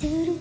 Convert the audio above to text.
do